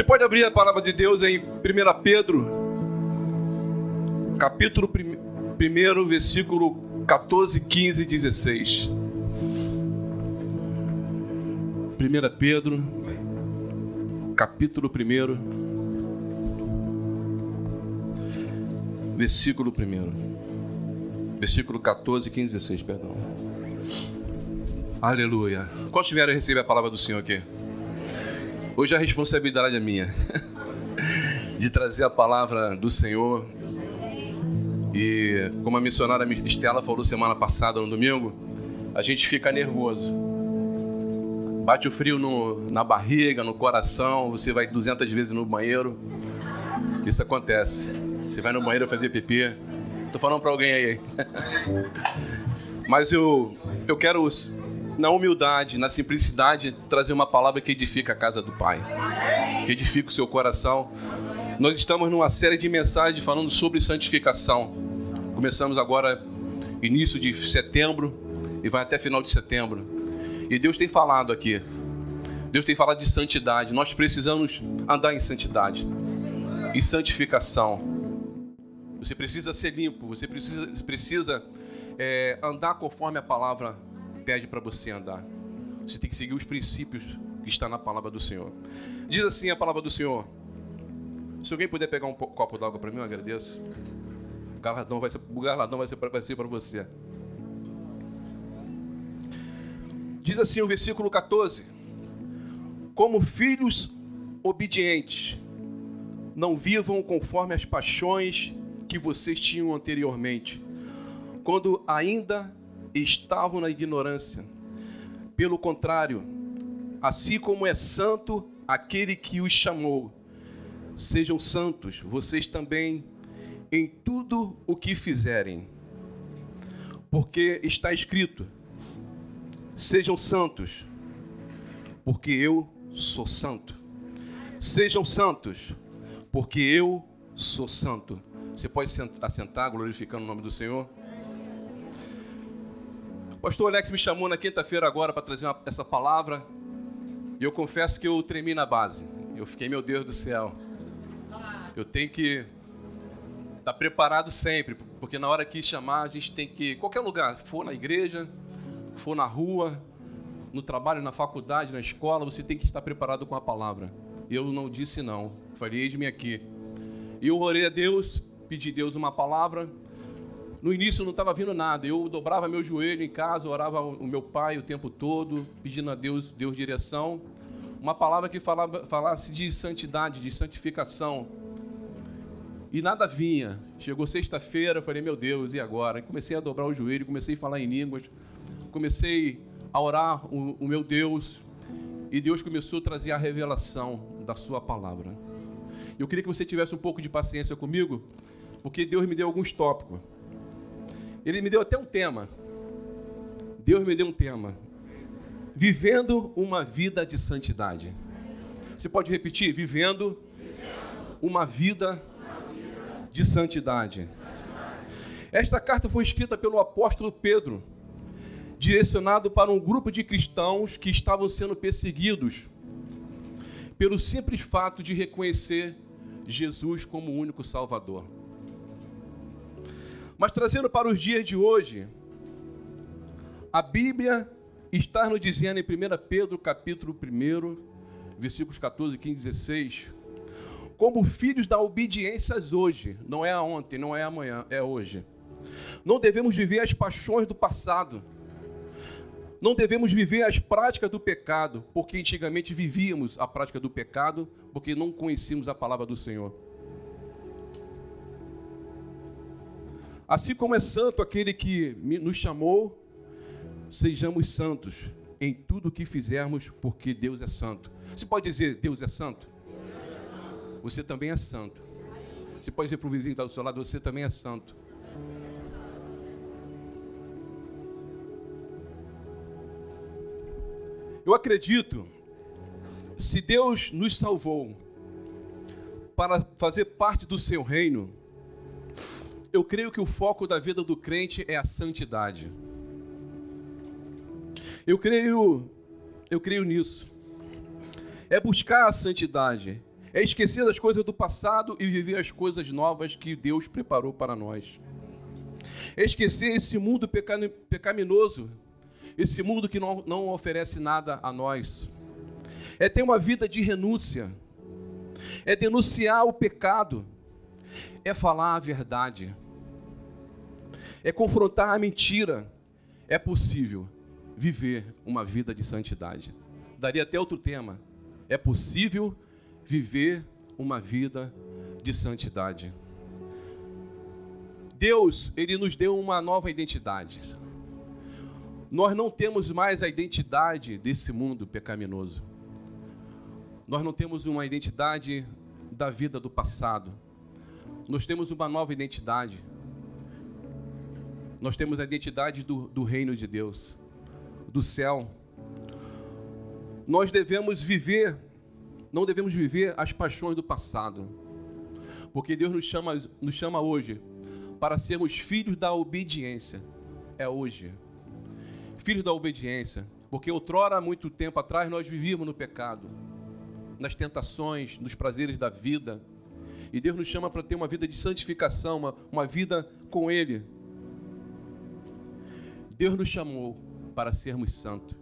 Você pode abrir a palavra de Deus em 1 Pedro, capítulo 1, versículo 14, 15 e 16. 1 Pedro, capítulo 1, versículo 1. Versículo 14, 15 e 16, perdão. Aleluia. Quantos vieram receber a palavra do Senhor aqui? Hoje a responsabilidade é minha de trazer a palavra do Senhor. E como a missionária Estela falou semana passada no domingo, a gente fica nervoso. Bate o frio no, na barriga, no coração, você vai 200 vezes no banheiro. Isso acontece. Você vai no banheiro fazer pipi. Tô falando para alguém aí. Mas eu, eu quero na humildade, na simplicidade, trazer uma palavra que edifica a casa do Pai, que edifica o seu coração. Nós estamos numa série de mensagens falando sobre santificação. Começamos agora início de setembro e vai até final de setembro. E Deus tem falado aqui. Deus tem falado de santidade. Nós precisamos andar em santidade e santificação. Você precisa ser limpo. Você precisa, precisa é, andar conforme a palavra pede para você andar. Você tem que seguir os princípios que está na palavra do Senhor. Diz assim a palavra do Senhor. Se alguém puder pegar um copo d'água para mim, eu agradeço. O galardão vai ser, o galardão vai ser para você. Diz assim o versículo 14: Como filhos obedientes, não vivam conforme as paixões que vocês tinham anteriormente, quando ainda estavam na ignorância. Pelo contrário, assim como é santo aquele que os chamou, sejam santos vocês também em tudo o que fizerem. Porque está escrito: sejam santos, porque eu sou santo. Sejam santos, porque eu sou santo. Você pode assentar glorificando o nome do Senhor? Pastor Alex me chamou na quinta-feira agora para trazer uma, essa palavra. E eu confesso que eu tremi na base. Eu fiquei, meu Deus do céu. Eu tenho que estar tá preparado sempre, porque na hora que chamar, a gente tem que. Qualquer lugar, for na igreja, for na rua, no trabalho, na faculdade, na escola, você tem que estar preparado com a palavra. Eu não disse não. Falei, eis-me aqui. E eu orei a Deus, pedi a Deus uma palavra. No início não estava vindo nada. Eu dobrava meu joelho em casa, orava o meu pai o tempo todo, pedindo a Deus, Deus direção. Uma palavra que falava, falasse de santidade, de santificação. E nada vinha. Chegou sexta-feira, falei, meu Deus, e agora? comecei a dobrar o joelho, comecei a falar em línguas, comecei a orar o, o meu Deus. E Deus começou a trazer a revelação da sua palavra. Eu queria que você tivesse um pouco de paciência comigo, porque Deus me deu alguns tópicos. Ele me deu até um tema. Deus me deu um tema. Vivendo uma vida de santidade. Você pode repetir? Vivendo uma vida de santidade. Esta carta foi escrita pelo apóstolo Pedro, direcionado para um grupo de cristãos que estavam sendo perseguidos pelo simples fato de reconhecer Jesus como o único Salvador. Mas trazendo para os dias de hoje, a Bíblia está nos dizendo em 1 Pedro capítulo 1, versículos 14, 15 e 16, como filhos da obediência hoje, não é ontem, não é amanhã, é hoje. Não devemos viver as paixões do passado. Não devemos viver as práticas do pecado, porque antigamente vivíamos a prática do pecado, porque não conhecíamos a palavra do Senhor. Assim como é santo aquele que nos chamou, sejamos santos em tudo o que fizermos, porque Deus é santo. Você pode dizer, Deus é santo? Você também é santo. Você pode dizer para o vizinho que está do seu lado, você também é santo. Eu acredito, se Deus nos salvou para fazer parte do seu reino, eu creio que o foco da vida do crente é a santidade. Eu creio, eu creio nisso. É buscar a santidade, É esquecer as coisas do passado e viver as coisas novas que Deus preparou para nós. É esquecer esse mundo pecaminoso, esse mundo que não, não oferece nada a nós. É ter uma vida de renúncia. É denunciar o pecado. É falar a verdade. É confrontar a mentira. É possível viver uma vida de santidade. Daria até outro tema. É possível viver uma vida de santidade. Deus, ele nos deu uma nova identidade. Nós não temos mais a identidade desse mundo pecaminoso. Nós não temos uma identidade da vida do passado. Nós temos uma nova identidade. Nós temos a identidade do, do reino de Deus, do céu. Nós devemos viver, não devemos viver as paixões do passado. Porque Deus nos chama, nos chama hoje para sermos filhos da obediência. É hoje. Filhos da obediência. Porque outrora, muito tempo atrás, nós vivíamos no pecado, nas tentações, nos prazeres da vida. E Deus nos chama para ter uma vida de santificação, uma, uma vida com Ele. Deus nos chamou para sermos santos.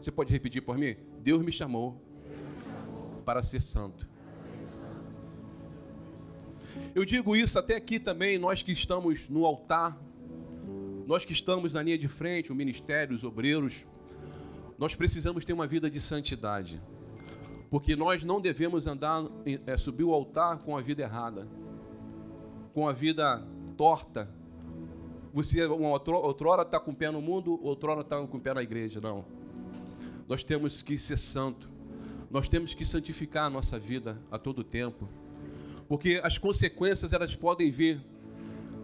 Você pode repetir por mim? Deus me chamou para ser santo. Eu digo isso até aqui também, nós que estamos no altar, nós que estamos na linha de frente, o ministério, os obreiros, nós precisamos ter uma vida de santidade. Porque nós não devemos andar, é, subir o altar com a vida errada, com a vida torta. Você uma outrora está com o pé no mundo, outrora está com o pé na igreja. Não. Nós temos que ser santo. Nós temos que santificar a nossa vida a todo tempo porque as consequências elas podem vir.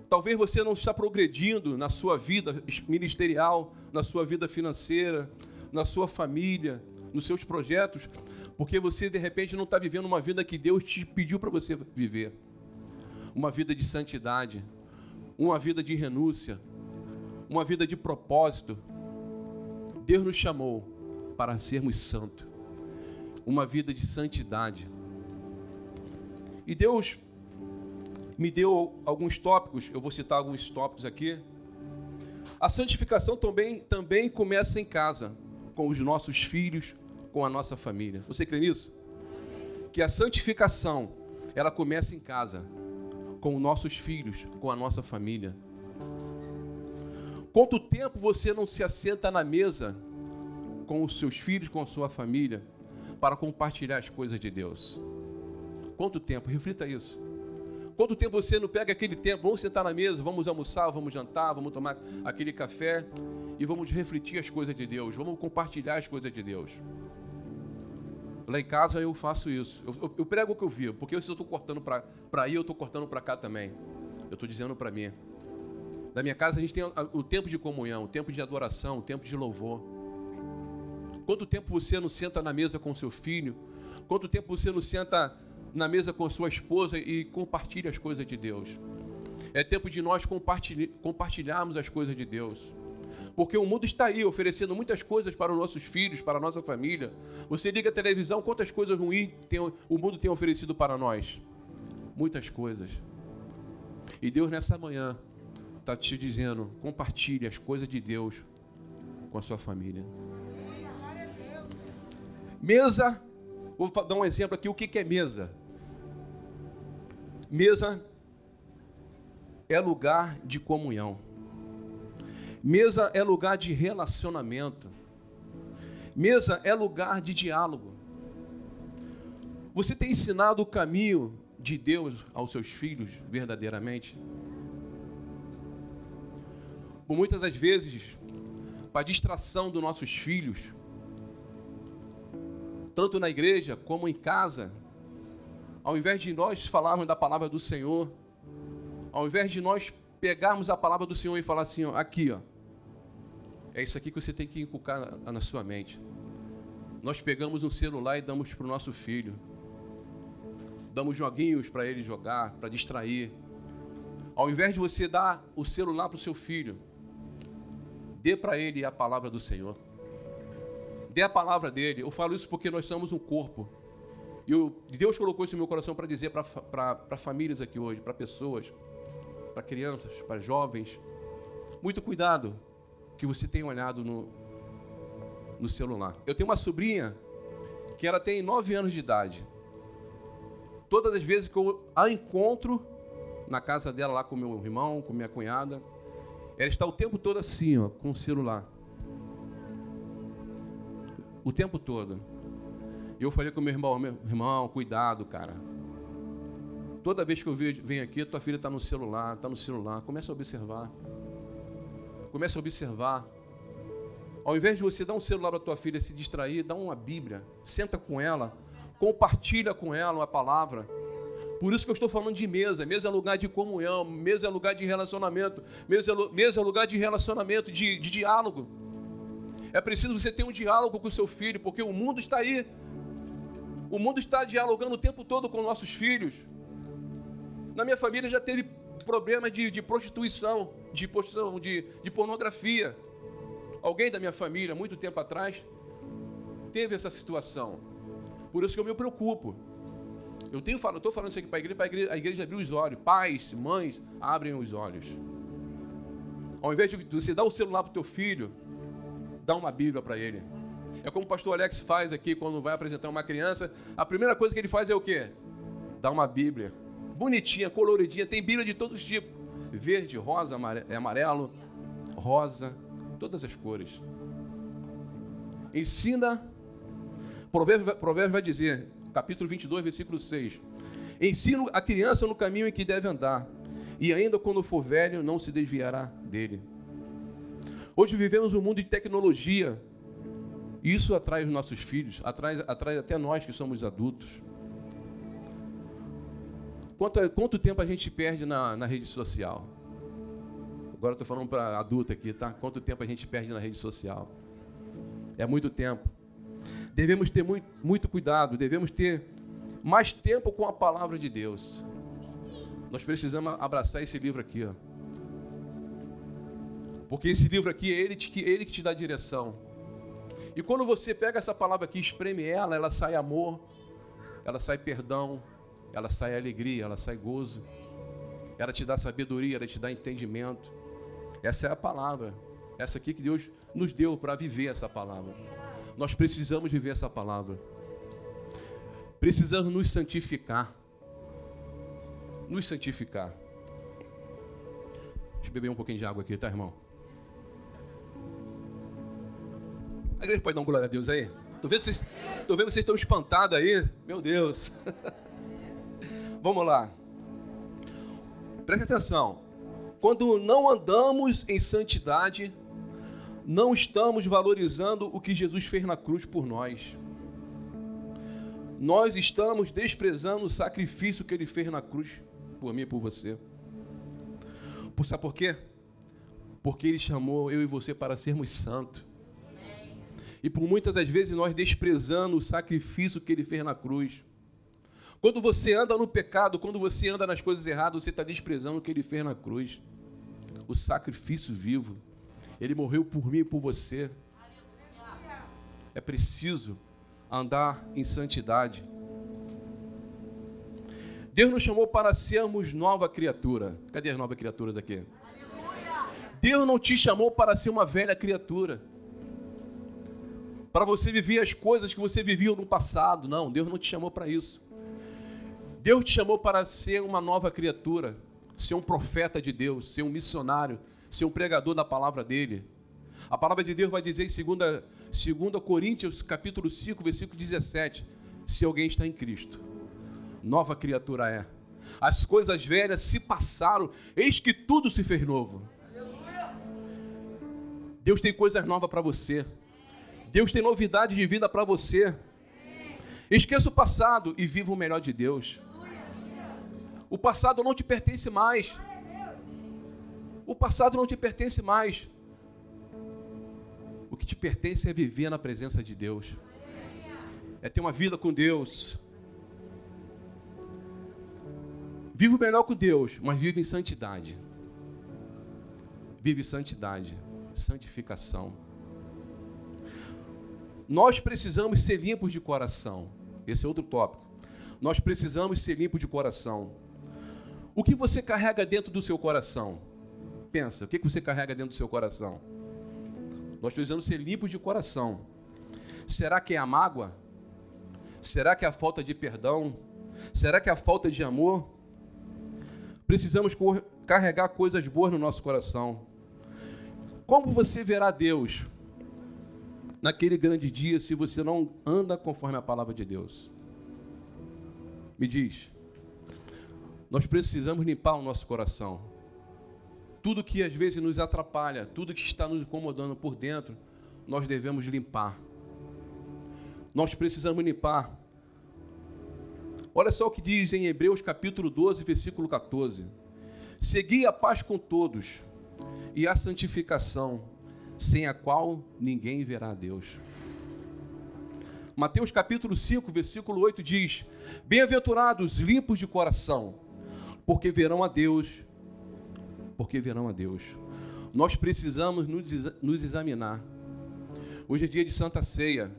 Talvez você não está progredindo na sua vida ministerial, na sua vida financeira, na sua família, nos seus projetos, porque você de repente não está vivendo uma vida que Deus te pediu para você viver. Uma vida de santidade, uma vida de renúncia, uma vida de propósito. Deus nos chamou para sermos santos, uma vida de santidade. E Deus me deu alguns tópicos, eu vou citar alguns tópicos aqui. A santificação também, também começa em casa, com os nossos filhos, com a nossa família. Você crê nisso? Que a santificação, ela começa em casa, com os nossos filhos, com a nossa família. Quanto tempo você não se assenta na mesa com os seus filhos, com a sua família, para compartilhar as coisas de Deus? Quanto tempo? Reflita isso. Quanto tempo você não pega aquele tempo? Vamos sentar na mesa, vamos almoçar, vamos jantar, vamos tomar aquele café e vamos refletir as coisas de Deus, vamos compartilhar as coisas de Deus. Lá em casa eu faço isso. Eu, eu, eu prego o que eu vi, porque eu estou cortando para aí, eu estou cortando para cá também. Eu estou dizendo para mim. Na minha casa a gente tem o tempo de comunhão, o tempo de adoração, o tempo de louvor. Quanto tempo você não senta na mesa com seu filho? Quanto tempo você não senta na mesa com sua esposa e compartilhe as coisas de Deus. É tempo de nós compartilharmos as coisas de Deus. Porque o mundo está aí oferecendo muitas coisas para os nossos filhos, para a nossa família. Você liga a televisão, quantas coisas ruins tem, o mundo tem oferecido para nós? Muitas coisas. E Deus nessa manhã está te dizendo: compartilhe as coisas de Deus com a sua família. Mesa, vou dar um exemplo aqui: o que é mesa? Mesa é lugar de comunhão. Mesa é lugar de relacionamento. Mesa é lugar de diálogo. Você tem ensinado o caminho de Deus aos seus filhos verdadeiramente? Por muitas das vezes, para distração dos nossos filhos, tanto na igreja como em casa, ao invés de nós falarmos da palavra do Senhor, ao invés de nós pegarmos a palavra do Senhor e falar assim, aqui, ó, é isso aqui que você tem que inculcar na, na sua mente. Nós pegamos um celular e damos para o nosso filho. Damos joguinhos para ele jogar, para distrair. Ao invés de você dar o celular para o seu filho, dê para ele a palavra do Senhor. Dê a palavra dele. Eu falo isso porque nós somos um corpo. E eu, Deus colocou isso no meu coração para dizer para famílias aqui hoje, para pessoas, para crianças, para jovens. Muito cuidado que você tem olhado no, no celular. Eu tenho uma sobrinha que ela tem 9 anos de idade. Todas as vezes que eu a encontro na casa dela lá com meu irmão, com minha cunhada, ela está o tempo todo assim, ó, com o celular. O tempo todo. Eu falei com meu irmão, meu irmão, cuidado, cara. Toda vez que eu venho aqui, tua filha está no celular, está no celular. Começa a observar. Começa a observar. Ao invés de você dar um celular para tua filha se distrair, dá uma Bíblia. Senta com ela, compartilha com ela uma palavra. Por isso que eu estou falando de mesa. Mesa é lugar de comunhão, mesa é lugar de relacionamento, mesa é, mesa é lugar de relacionamento, de, de diálogo. É preciso você ter um diálogo com o seu filho, porque o mundo está aí. O mundo está dialogando o tempo todo com nossos filhos. Na minha família já teve problemas de, de prostituição, de, prostituição de, de pornografia. Alguém da minha família, muito tempo atrás, teve essa situação. Por isso que eu me preocupo. Eu tenho falado, estou falando isso aqui para a igreja, para a igreja, a igreja abrir os olhos. Pais, mães, abrem os olhos. Ao invés de você dar o celular para o teu filho, dá uma Bíblia para ele. É como o pastor Alex faz aqui quando vai apresentar uma criança. A primeira coisa que ele faz é o quê? Dá uma Bíblia. Bonitinha, coloridinha. Tem Bíblia de todos os tipos: verde, rosa, é amarelo, rosa, todas as cores. Ensina. Provérbio, Provérbio vai dizer, capítulo 22, versículo 6. Ensina a criança no caminho em que deve andar, e ainda quando for velho, não se desviará dele. Hoje vivemos um mundo de tecnologia, isso atrai os nossos filhos, atrai, atrai até nós que somos adultos. Quanto, quanto tempo a gente perde na, na rede social? Agora estou falando para adulto aqui, tá? Quanto tempo a gente perde na rede social? É muito tempo. Devemos ter muito, muito cuidado, devemos ter mais tempo com a palavra de Deus. Nós precisamos abraçar esse livro aqui, ó. Porque esse livro aqui é ele, que, ele que te dá direção. E quando você pega essa palavra aqui, espreme ela, ela sai amor, ela sai perdão, ela sai alegria, ela sai gozo. Ela te dá sabedoria, ela te dá entendimento. Essa é a palavra. Essa aqui que Deus nos deu para viver essa palavra. Nós precisamos viver essa palavra. Precisamos nos santificar. Nos santificar. Deixa eu beber um pouquinho de água aqui, tá, irmão? A igreja pode dar um glória a Deus aí? Tô vendo, vocês, vocês estão espantados aí. Meu Deus. Vamos lá. Preste atenção. Quando não andamos em santidade, não estamos valorizando o que Jesus fez na cruz por nós. Nós estamos desprezando o sacrifício que ele fez na cruz por mim e por você. Sabe por quê? Porque ele chamou eu e você para sermos santos. E por muitas das vezes nós desprezando o sacrifício que ele fez na cruz. Quando você anda no pecado, quando você anda nas coisas erradas, você está desprezando o que ele fez na cruz. O sacrifício vivo. Ele morreu por mim e por você. É preciso andar em santidade. Deus nos chamou para sermos nova criatura. Cadê as novas criaturas aqui? Deus não te chamou para ser uma velha criatura para você viver as coisas que você vivia no passado. Não, Deus não te chamou para isso. Deus te chamou para ser uma nova criatura, ser um profeta de Deus, ser um missionário, ser um pregador da palavra dele. A palavra de Deus vai dizer em 2, 2 Coríntios, capítulo 5, versículo 17, se alguém está em Cristo, nova criatura é. As coisas velhas se passaram, eis que tudo se fez novo. Deus tem coisas novas para você. Deus tem novidade de vida para você. Esqueça o passado e viva o melhor de Deus. O passado não te pertence mais. O passado não te pertence mais. O que te pertence é viver na presença de Deus. É ter uma vida com Deus. Vive melhor com Deus, mas vive em santidade. Vive santidade, santificação. Nós precisamos ser limpos de coração. Esse é outro tópico. Nós precisamos ser limpos de coração. O que você carrega dentro do seu coração? Pensa, o que você carrega dentro do seu coração? Nós precisamos ser limpos de coração. Será que é a mágoa? Será que é a falta de perdão? Será que é a falta de amor? Precisamos carregar coisas boas no nosso coração. Como você verá Deus naquele grande dia se você não anda conforme a palavra de Deus? Me diz. Nós precisamos limpar o nosso coração. Tudo que às vezes nos atrapalha, tudo que está nos incomodando por dentro, nós devemos limpar. Nós precisamos limpar. Olha só o que diz em Hebreus capítulo 12, versículo 14. Segui a paz com todos e a santificação, sem a qual ninguém verá a Deus. Mateus capítulo 5, versículo 8 diz: Bem-aventurados limpos de coração, porque verão a Deus, porque verão a Deus. Nós precisamos nos examinar. Hoje é dia de Santa Ceia.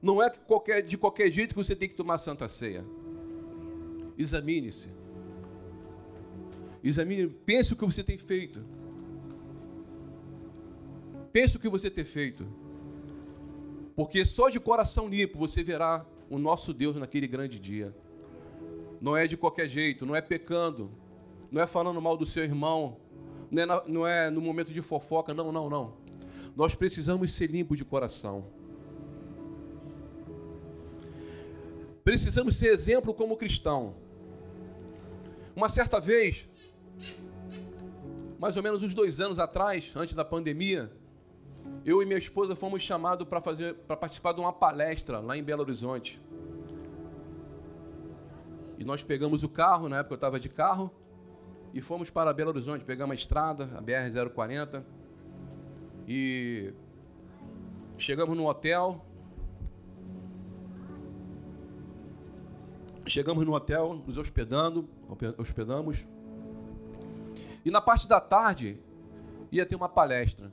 Não é qualquer, de qualquer jeito que você tem que tomar Santa Ceia. Examine-se. Examine, pense o que você tem feito. Pense o que você tem feito. Porque só de coração limpo você verá o nosso Deus naquele grande dia. Não é de qualquer jeito, não é pecando, não é falando mal do seu irmão, não é, na, não é no momento de fofoca, não, não, não. Nós precisamos ser limpos de coração. Precisamos ser exemplo como cristão. Uma certa vez, mais ou menos uns dois anos atrás, antes da pandemia, eu e minha esposa fomos chamados para fazer, para participar de uma palestra lá em Belo Horizonte. E nós pegamos o carro, na época eu estava de carro, e fomos para Belo Horizonte, pegamos a estrada, a BR-040, e chegamos no hotel. Chegamos no hotel, nos hospedando, hospedamos. E na parte da tarde ia ter uma palestra.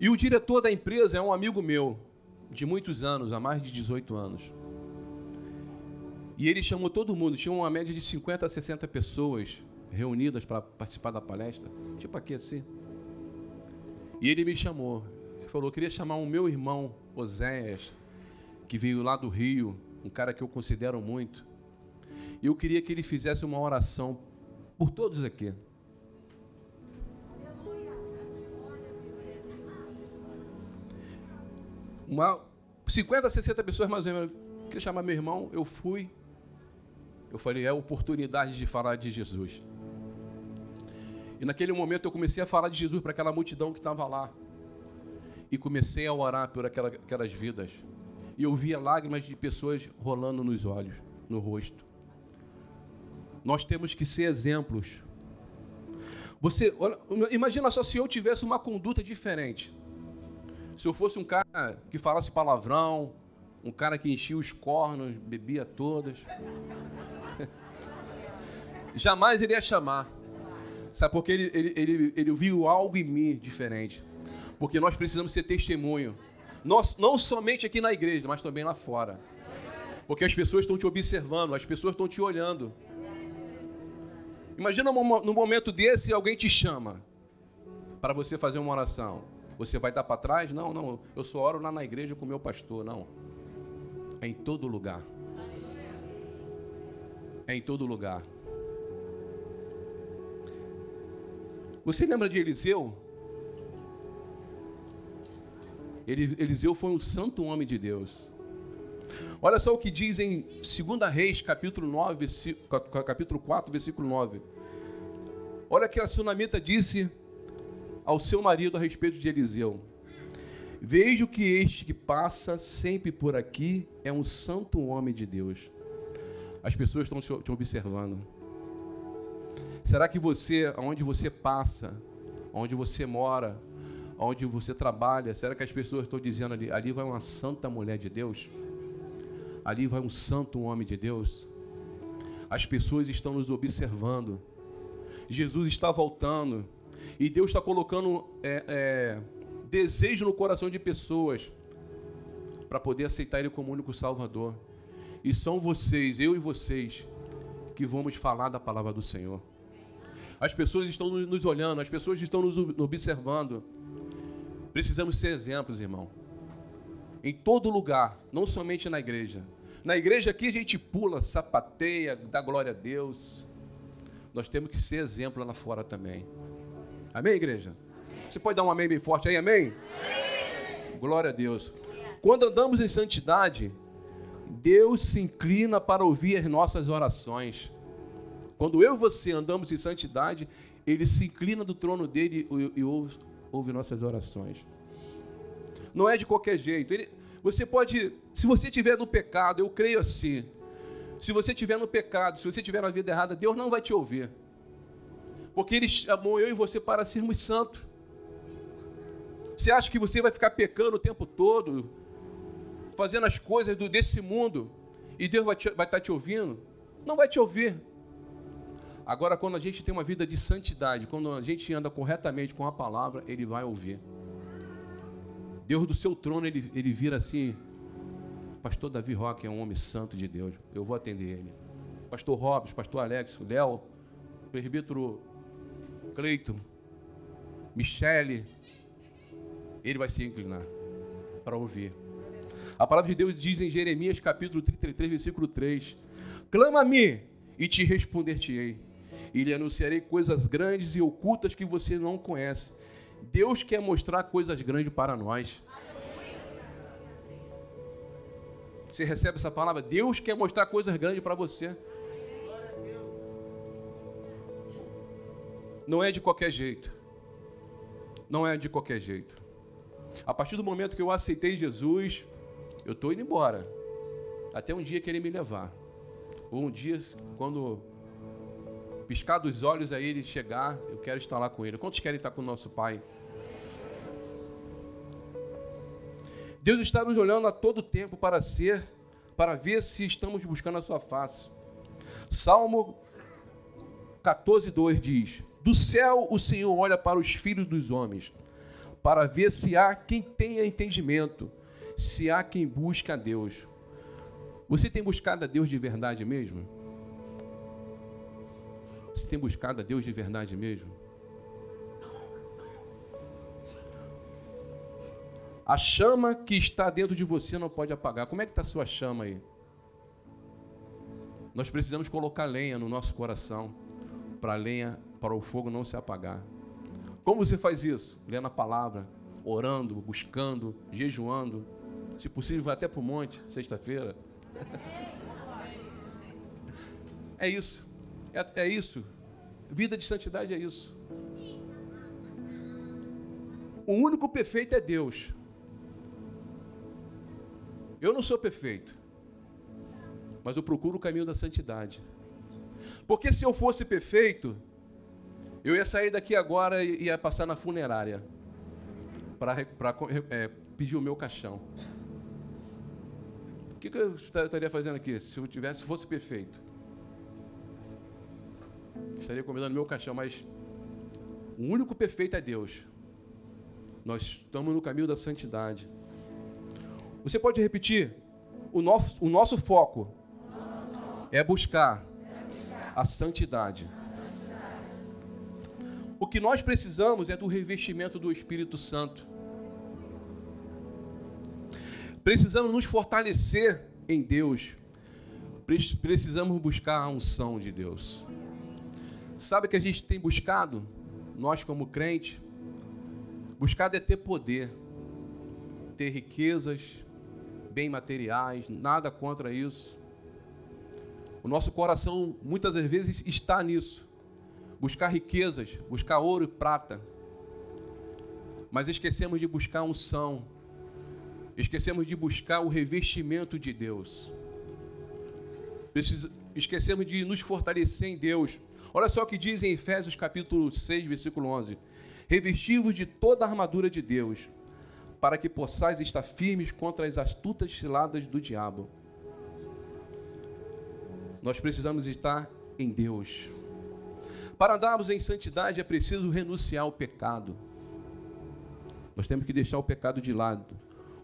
E o diretor da empresa é um amigo meu, de muitos anos, há mais de 18 anos. E ele chamou todo mundo, tinha uma média de 50 a 60 pessoas reunidas para participar da palestra, tipo aqui assim. E ele me chamou, ele falou: queria chamar o meu irmão, Oséias, que veio lá do Rio, um cara que eu considero muito. Eu queria que ele fizesse uma oração por todos aqui. uma 50, 60 pessoas mais ou menos. Queria chamar meu irmão, eu fui. Eu falei, é a oportunidade de falar de Jesus. E naquele momento eu comecei a falar de Jesus para aquela multidão que estava lá. E comecei a orar por aquela, aquelas vidas. E eu via lágrimas de pessoas rolando nos olhos, no rosto. Nós temos que ser exemplos. Você, olha, imagina só se eu tivesse uma conduta diferente. Se eu fosse um cara que falasse palavrão, um cara que enchia os cornos, bebia todas, jamais ele ia chamar. Sabe, porque ele, ele, ele, ele viu algo em mim diferente. Porque nós precisamos ser testemunho. Nós, não somente aqui na igreja, mas também lá fora. Porque as pessoas estão te observando, as pessoas estão te olhando. Imagina no momento desse alguém te chama para você fazer uma oração. Você vai dar para trás? Não, não. Eu só oro lá na igreja com o meu pastor. Não. É em todo lugar. É em todo lugar. Você lembra de Eliseu? Eliseu foi um santo homem de Deus. Olha só o que diz em 2 Reis, capítulo, 9, capítulo 4, versículo 9. Olha que a sunamita disse ao seu marido a respeito de Eliseu: Vejo que este que passa sempre por aqui é um santo homem de Deus. As pessoas estão te observando. Será que você, aonde você passa, onde você mora, onde você trabalha, será que as pessoas estão dizendo ali, ali vai uma santa mulher de Deus? Ali vai um santo homem de Deus? As pessoas estão nos observando. Jesus está voltando. E Deus está colocando é, é, desejo no coração de pessoas para poder aceitar Ele como único Salvador. E são vocês, eu e vocês, que vamos falar da palavra do Senhor. As pessoas estão nos olhando, as pessoas estão nos observando. Precisamos ser exemplos, irmão. Em todo lugar, não somente na igreja. Na igreja aqui a gente pula, sapateia, dá glória a Deus. Nós temos que ser exemplo lá fora também. Amém, igreja? Você pode dar um amém bem forte aí, amém? amém? Glória a Deus. Quando andamos em santidade, Deus se inclina para ouvir as nossas orações. Quando eu e você andamos em santidade, ele se inclina do trono dele e ouve, ouve nossas orações. Não é de qualquer jeito. Ele, você pode, se você estiver no pecado, eu creio assim. Se você estiver no pecado, se você estiver na vida errada, Deus não vai te ouvir. Porque Ele chamou eu e você para sermos santos. Você acha que você vai ficar pecando o tempo todo, fazendo as coisas do, desse mundo, e Deus vai, te, vai estar tá te ouvindo? Não vai te ouvir. Agora, quando a gente tem uma vida de santidade, quando a gente anda corretamente com a palavra, Ele vai ouvir. Deus do seu trono, ele, ele vira assim. Pastor Davi Roque é um homem santo de Deus. Eu vou atender ele. Pastor Robson, Pastor Alex, Léo, Presbítero Cleiton, Michele. Ele vai se inclinar para ouvir. A palavra de Deus diz em Jeremias capítulo 33, versículo 3: Clama-me e te responder-te-ei, e lhe anunciarei coisas grandes e ocultas que você não conhece. Deus quer mostrar coisas grandes para nós. Você recebe essa palavra? Deus quer mostrar coisas grandes para você. Não é de qualquer jeito. Não é de qualquer jeito. A partir do momento que eu aceitei Jesus, eu estou indo embora. Até um dia que ele me levar. Ou um dia, quando piscar dos olhos aí ele chegar, eu quero estar lá com ele. Quantos querem estar com o nosso Pai? Deus está nos olhando a todo tempo para ser, para ver se estamos buscando a sua face. Salmo 14, 2 diz: Do céu o Senhor olha para os filhos dos homens, para ver se há quem tenha entendimento, se há quem busque a Deus. Você tem buscado a Deus de verdade mesmo? Você tem buscado a Deus de verdade mesmo? A chama que está dentro de você não pode apagar. Como é que está a sua chama aí? Nós precisamos colocar lenha no nosso coração para a lenha, para o fogo não se apagar. Como você faz isso? Lendo a palavra, orando, buscando, jejuando. Se possível, vai até para o monte, sexta-feira. É isso. É, é isso. Vida de santidade é isso. O único perfeito é Deus. Eu não sou perfeito, mas eu procuro o caminho da santidade. Porque se eu fosse perfeito, eu ia sair daqui agora e ia passar na funerária para é, pedir o meu caixão. O que, que eu estaria fazendo aqui se eu tivesse, se fosse perfeito? Estaria convidando meu caixão, mas o único perfeito é Deus. Nós estamos no caminho da santidade. Você pode repetir? O nosso, o nosso foco é buscar a santidade. O que nós precisamos é do revestimento do Espírito Santo. Precisamos nos fortalecer em Deus. Precisamos buscar a unção de Deus. Sabe o que a gente tem buscado? Nós, como crente, buscado é ter poder, ter riquezas, bem materiais, nada contra isso. O nosso coração muitas vezes está nisso. Buscar riquezas, buscar ouro e prata. Mas esquecemos de buscar unção. Esquecemos de buscar o revestimento de Deus. Esquecemos de nos fortalecer em Deus Olha só o que diz em Efésios capítulo 6, versículo 11: Revestivos de toda a armadura de Deus, para que possais estar firmes contra as astutas ciladas do diabo. Nós precisamos estar em Deus. Para andarmos em santidade é preciso renunciar ao pecado. Nós temos que deixar o pecado de lado.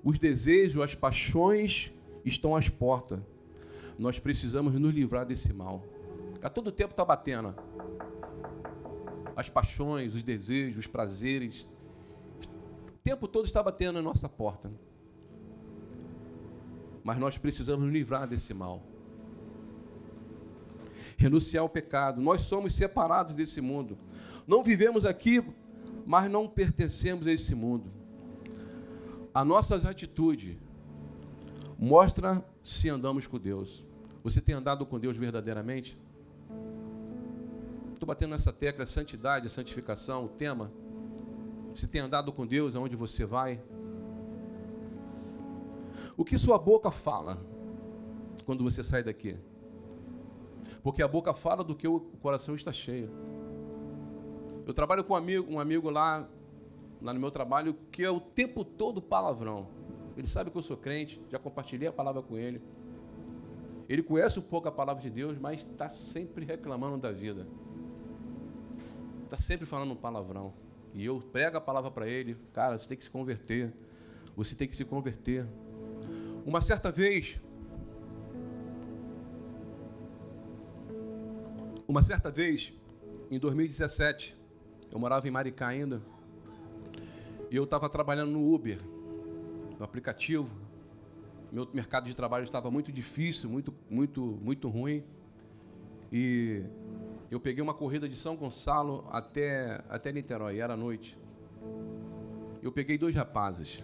Os desejos, as paixões estão às portas. Nós precisamos nos livrar desse mal. A todo tempo está batendo. As paixões, os desejos, os prazeres. O tempo todo está batendo na nossa porta. Mas nós precisamos nos livrar desse mal. Renunciar ao pecado. Nós somos separados desse mundo. Não vivemos aqui, mas não pertencemos a esse mundo. A nossas atitudes mostra se andamos com Deus. Você tem andado com Deus verdadeiramente? Estou batendo nessa tecla santidade, santificação, o tema. Você tem andado com Deus aonde você vai? O que sua boca fala quando você sai daqui? Porque a boca fala do que o coração está cheio. Eu trabalho com um amigo, um amigo lá, lá no meu trabalho, que é o tempo todo palavrão. Ele sabe que eu sou crente, já compartilhei a palavra com ele. Ele conhece um pouco a palavra de Deus, mas está sempre reclamando da vida. Está sempre falando um palavrão. E eu prego a palavra para ele, cara, você tem que se converter. Você tem que se converter. Uma certa vez, uma certa vez, em 2017, eu morava em Maricá ainda, e eu estava trabalhando no Uber no aplicativo. Meu mercado de trabalho estava muito difícil, muito, muito, muito ruim. E eu peguei uma corrida de São Gonçalo até, até Niterói, era noite. Eu peguei dois rapazes.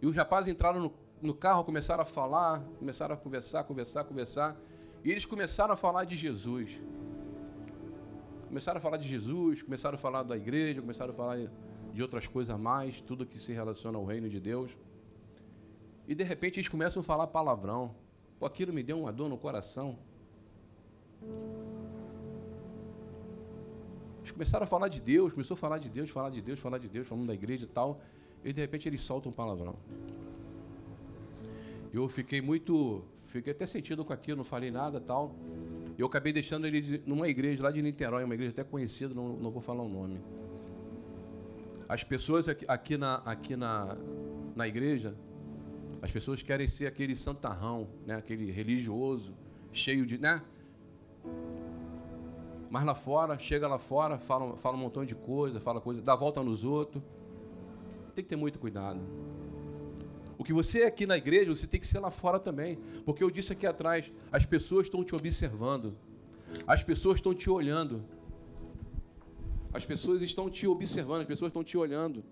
E os rapazes entraram no, no carro, começaram a falar, começaram a conversar, conversar, conversar. E eles começaram a falar de Jesus. Começaram a falar de Jesus, começaram a falar da igreja, começaram a falar de outras coisas mais, tudo que se relaciona ao reino de Deus. E de repente eles começam a falar palavrão. Pô, aquilo me deu uma dor no coração. Eles começaram a falar de Deus, começou a falar de Deus, falar de Deus, falar de Deus, falando da igreja e tal. E de repente eles soltam um palavrão. Eu fiquei muito. Fiquei até sentido com aquilo, não falei nada tal. Eu acabei deixando ele numa igreja lá de Niterói, uma igreja até conhecida, não, não vou falar o nome. As pessoas aqui, aqui, na, aqui na, na igreja, as pessoas querem ser aquele santarrão, né? aquele religioso, cheio de. Né? Mas lá fora, chega lá fora, fala, fala um montão de coisa, fala coisa, dá volta nos outros. Tem que ter muito cuidado. O que você é aqui na igreja, você tem que ser lá fora também. Porque eu disse aqui atrás, as pessoas estão te observando. As pessoas estão te olhando. As pessoas estão te observando, as pessoas estão te olhando.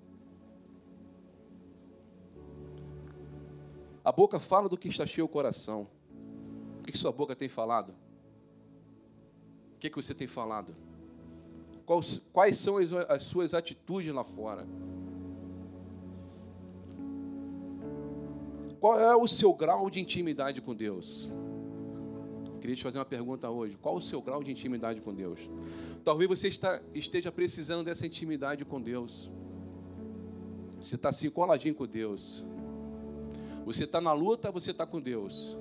A boca fala do que está cheio o coração. O que, sua boca tem falado? O que, você tem falado? Quais, são as, as suas atitudes lá fora? Qual é o seu grau de intimidade com Deus? Queria te fazer uma pergunta hoje. Qual o seu grau de intimidade com Deus? Talvez você esteja precisando dessa intimidade com Deus. Você está assim coladinho com Deus. Você está na luta, você está com Deus.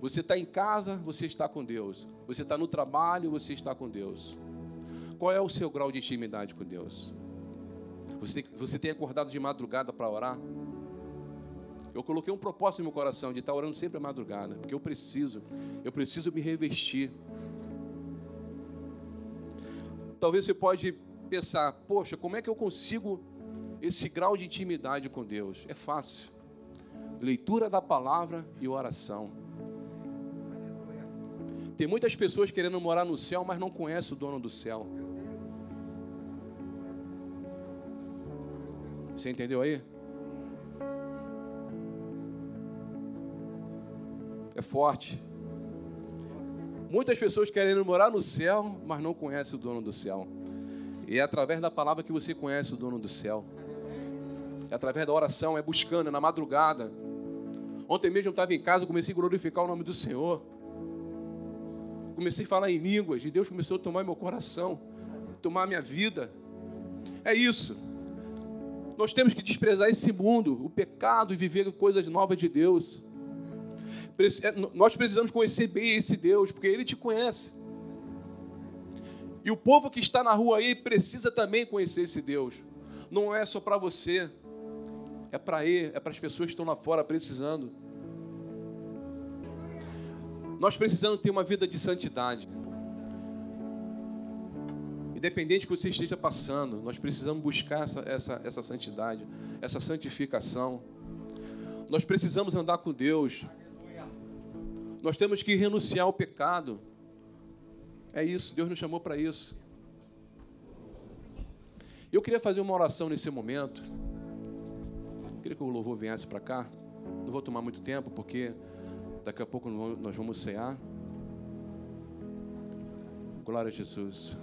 Você está em casa, você está com Deus. Você está no trabalho, você está com Deus. Qual é o seu grau de intimidade com Deus? Você, você tem acordado de madrugada para orar? Eu coloquei um propósito no meu coração de estar orando sempre à madrugada, porque eu preciso, eu preciso me revestir. Talvez você pode pensar, poxa, como é que eu consigo esse grau de intimidade com Deus? É fácil. Leitura da palavra e oração. Tem muitas pessoas querendo morar no céu, mas não conhecem o dono do céu. Você entendeu aí? é forte. Muitas pessoas querem morar no céu, mas não conhecem o dono do céu. E é através da palavra que você conhece o dono do céu. É através da oração, é buscando, é na madrugada. Ontem mesmo eu estava em casa, comecei a glorificar o nome do Senhor. Comecei a falar em línguas, e Deus começou a tomar meu coração, tomar minha vida. É isso. Nós temos que desprezar esse mundo, o pecado e viver coisas novas de Deus. É, nós precisamos conhecer bem esse Deus, porque Ele te conhece. E o povo que está na rua aí precisa também conhecer esse Deus. Não é só para você, é para ele, é para as pessoas que estão lá fora precisando. Nós precisamos ter uma vida de santidade. Independente do que você esteja passando, nós precisamos buscar essa, essa, essa santidade, essa santificação. Nós precisamos andar com Deus. Nós temos que renunciar ao pecado. É isso, Deus nos chamou para isso. Eu queria fazer uma oração nesse momento. Queria que o louvor viesse para cá. Não vou tomar muito tempo, porque daqui a pouco nós vamos cear. Glória a Jesus.